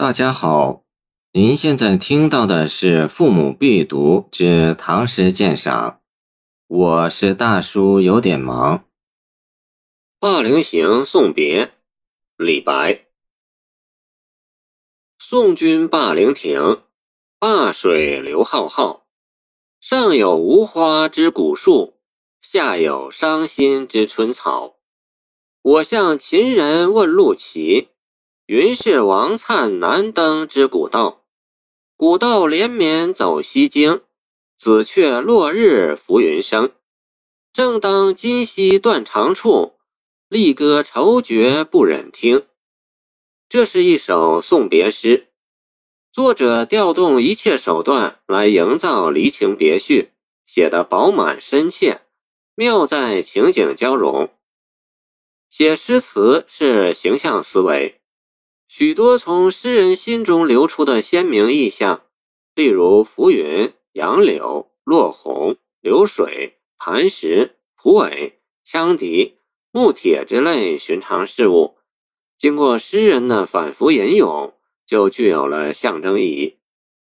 大家好，您现在听到的是《父母必读之唐诗鉴赏》，我是大叔，有点忙。《霸陵行·送别》李白。送君霸陵亭，灞水流浩浩。上有无花之古树，下有伤心之春草。我向秦人问路岐。云是王粲南登之古道，古道连绵走西京。紫雀落日浮云生，正当今夕断肠处，离歌愁绝不忍听。这是一首送别诗，作者调动一切手段来营造离情别绪，写得饱满深切，妙在情景交融。写诗词是形象思维。许多从诗人心中流出的鲜明意象，例如浮云、杨柳、落红、流水、磐石、蒲苇、羌笛、木铁之类寻常事物，经过诗人的反复吟咏，就具有了象征意义，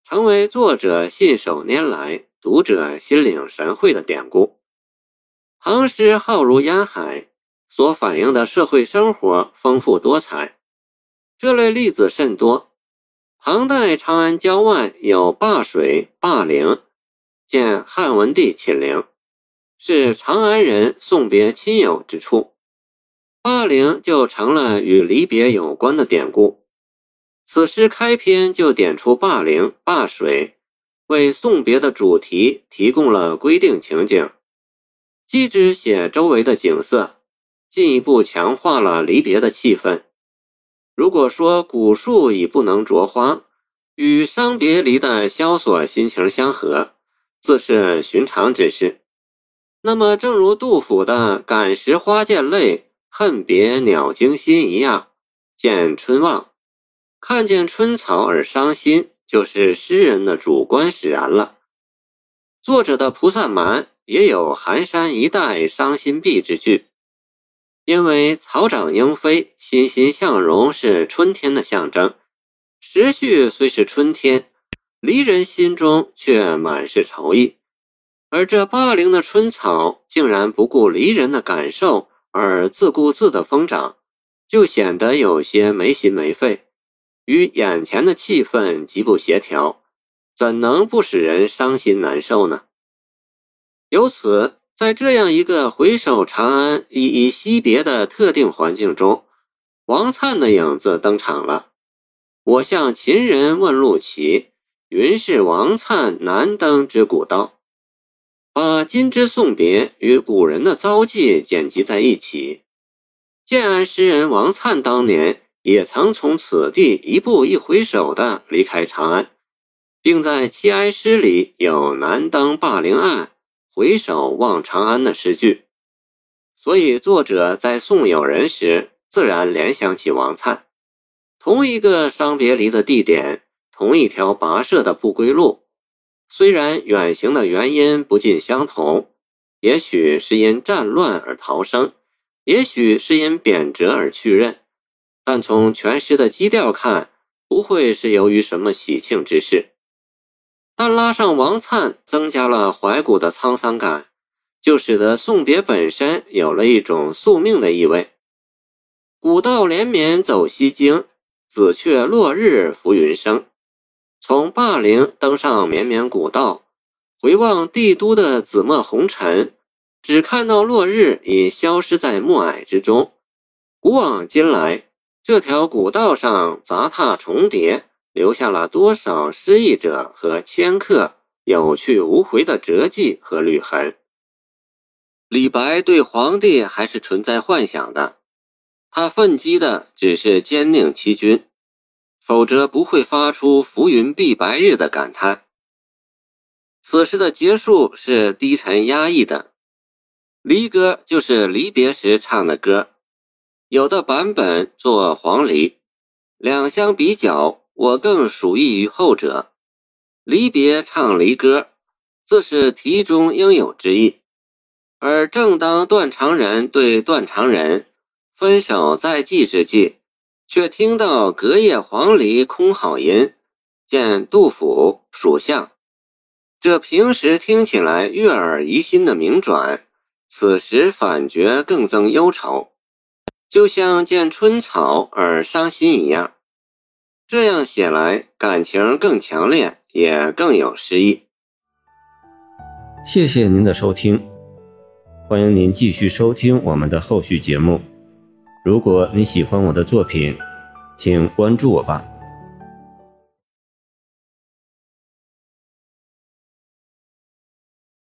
成为作者信手拈来、读者心领神会的典故。唐诗浩如烟海，所反映的社会生活丰富多彩。这类例子甚多。唐代长安郊外有灞水、灞陵，见汉文帝寝陵，是长安人送别亲友之处。灞陵就成了与离别有关的典故。此诗开篇就点出灞陵、灞水，为送别的主题提供了规定情景，既只写周围的景色，进一步强化了离别的气氛。如果说古树已不能着花，与伤别离的萧索心情相合，自是寻常之事。那么，正如杜甫的“感时花溅泪，恨别鸟惊心”一样，见春望，看见春草而伤心，就是诗人的主观使然了。作者的《菩萨蛮》也有“寒山一带伤心碧”之句。因为草长莺飞，欣欣向荣是春天的象征。时序虽是春天，离人心中却满是愁意。而这霸陵的春草竟然不顾离人的感受而自顾自的疯长，就显得有些没心没肺，与眼前的气氛极不协调，怎能不使人伤心难受呢？由此。在这样一个回首长安、依依惜别的特定环境中，王粲的影子登场了。我向秦人问路骑，云是王粲南登之古道。把今之送别与古人的遭际剪辑在一起。建安诗人王粲当年也曾从此地一步一回首地离开长安，并在七哀诗里有“南登霸陵岸”。回首望长安的诗句，所以作者在送友人时，自然联想起王粲。同一个伤别离的地点，同一条跋涉的不归路，虽然远行的原因不尽相同，也许是因战乱而逃生，也许是因贬谪而去任，但从全诗的基调看，不会是由于什么喜庆之事。但拉上王粲，增加了怀古的沧桑感，就使得送别本身有了一种宿命的意味。古道连绵走西京，紫雀落日浮云生。从霸陵登上绵绵古道，回望帝都的紫陌红尘，只看到落日已消失在暮霭之中。古往今来，这条古道上杂沓重叠。留下了多少失意者和迁客有去无回的折迹和履痕？李白对皇帝还是存在幻想的，他奋击的只是奸佞欺君，否则不会发出“浮云蔽白日”的感叹。此诗的结束是低沉压抑的，离歌就是离别时唱的歌，有的版本作黄鹂，两相比较。我更属意于后者，离别唱离歌，自是题中应有之意。而正当断肠人对断肠人分手在即之际，却听到“隔叶黄鹂空好吟”，见杜甫、蜀相，这平时听起来悦耳怡心的名转，此时反觉更增忧愁，就像见春草而伤心一样。这样写来，感情更强烈，也更有诗意。谢谢您的收听，欢迎您继续收听我们的后续节目。如果你喜欢我的作品，请关注我吧。